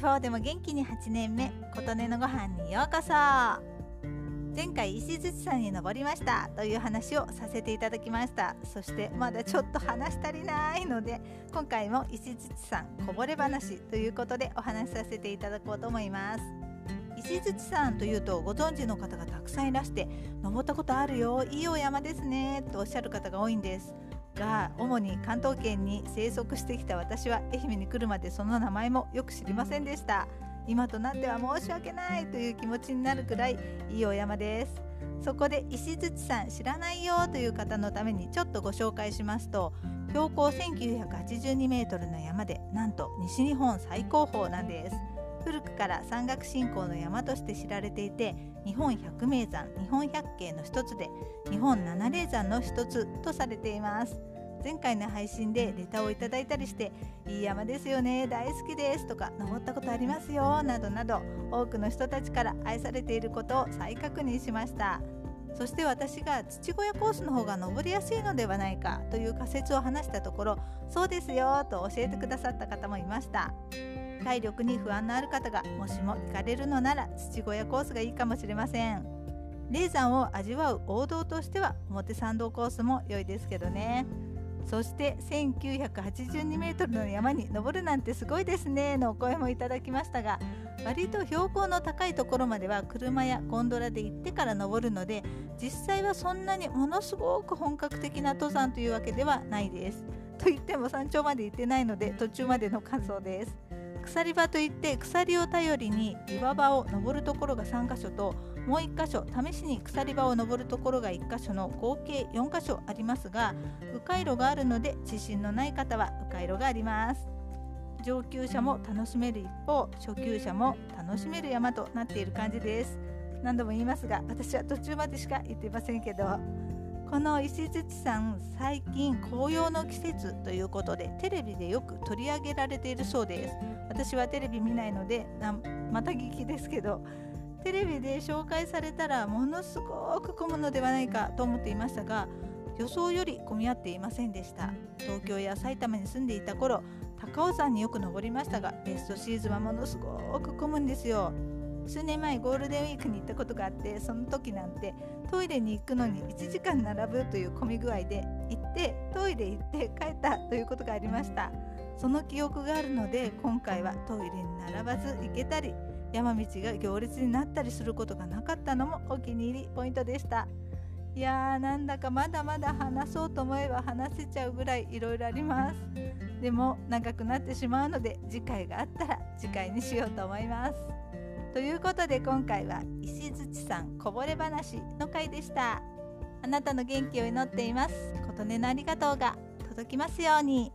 地方でも元気に8年目琴音のご飯にようこそ。前回石槌山に登りましたという話をさせていただきました。そしてまだちょっと話足りないので今回も石槌山こぼれ話ということでお話しさせていただこうと思います。石槌山というとご存知の方がたくさんいらして登ったことあるよいいお山ですねとおっしゃる方が多いんです。が主に関東圏に生息してきた私は愛媛に来るまでその名前もよく知りませんでした。今となっては申し訳ないという気持ちになるくらいいいお山です。そこで石槌さん知らないよという方のためにちょっとご紹介しますと標高1982メートルの山でなんと西日本最高峰なんです。古くから山岳信仰の山として知られていて日本百名山日本百景の一つで日本七霊山の一つとされています前回の配信でレターをいただいたりして「いい山ですよね大好きです」とか「登ったことありますよ」などなど多くの人たちから愛されていることを再確認しました。そして私が土小屋コースの方が登りやすいのではないかという仮説を話したところそうですよと教えてくださった方もいました。体力に不安のある方がもしも行かれるのなら土小屋コースがいいかもしれません。霊山を味わう王道としては表参道コースも良いですけどね。そして1982メートルの山に登るなんてすごいですねのお声もいただきましたが割と標高の高いところまでは車やゴンドラで行ってから登るので実際はそんなにものすごく本格的な登山というわけではないです。と言っても山頂まで行ってないので途中までの感想です。鎖場といって鎖を頼りに岩場を登るところが3箇所ともう1箇所試しに鎖場を登るところが1箇所の合計4箇所ありますが迂回路があるので自信のない方は迂回路があります。上級者も楽しめる一方初級者も楽しめる山となっている感じです。何度も言いますが私は途中までしか行っていませんけどこの石槌山最近紅葉の季節ということでテレビでよく取り上げられているそうです。私はテレビ見ないのでまた聞きですけどテレビで紹介されたらものすごく混むのではないかと思っていましたが予想より混み合っていませんでした。東京や埼玉に住んでいた頃高尾山によく登りましたがベストシーズンはものすごく混むんですよ。数年前ゴールデンウィークに行ったことがあってその時なんてトイレに行くのに1時間並ぶという混み具合で行ってトイレ行って帰ったということがありました。その記憶があるので今回はトイレに並ばず行けたり山道が行列になったりすることがなかったのもお気に入りポイントでした。いやーなんだかまだまだ話そうと思えば話せちゃうぐらいいろいろあります。でも長くなってしまうので次回があったら次回にしようと思います。ということで今回は石槌さんこぼれ話の回でしたあなたの元気を祈っています琴音のありがとうが届きますように。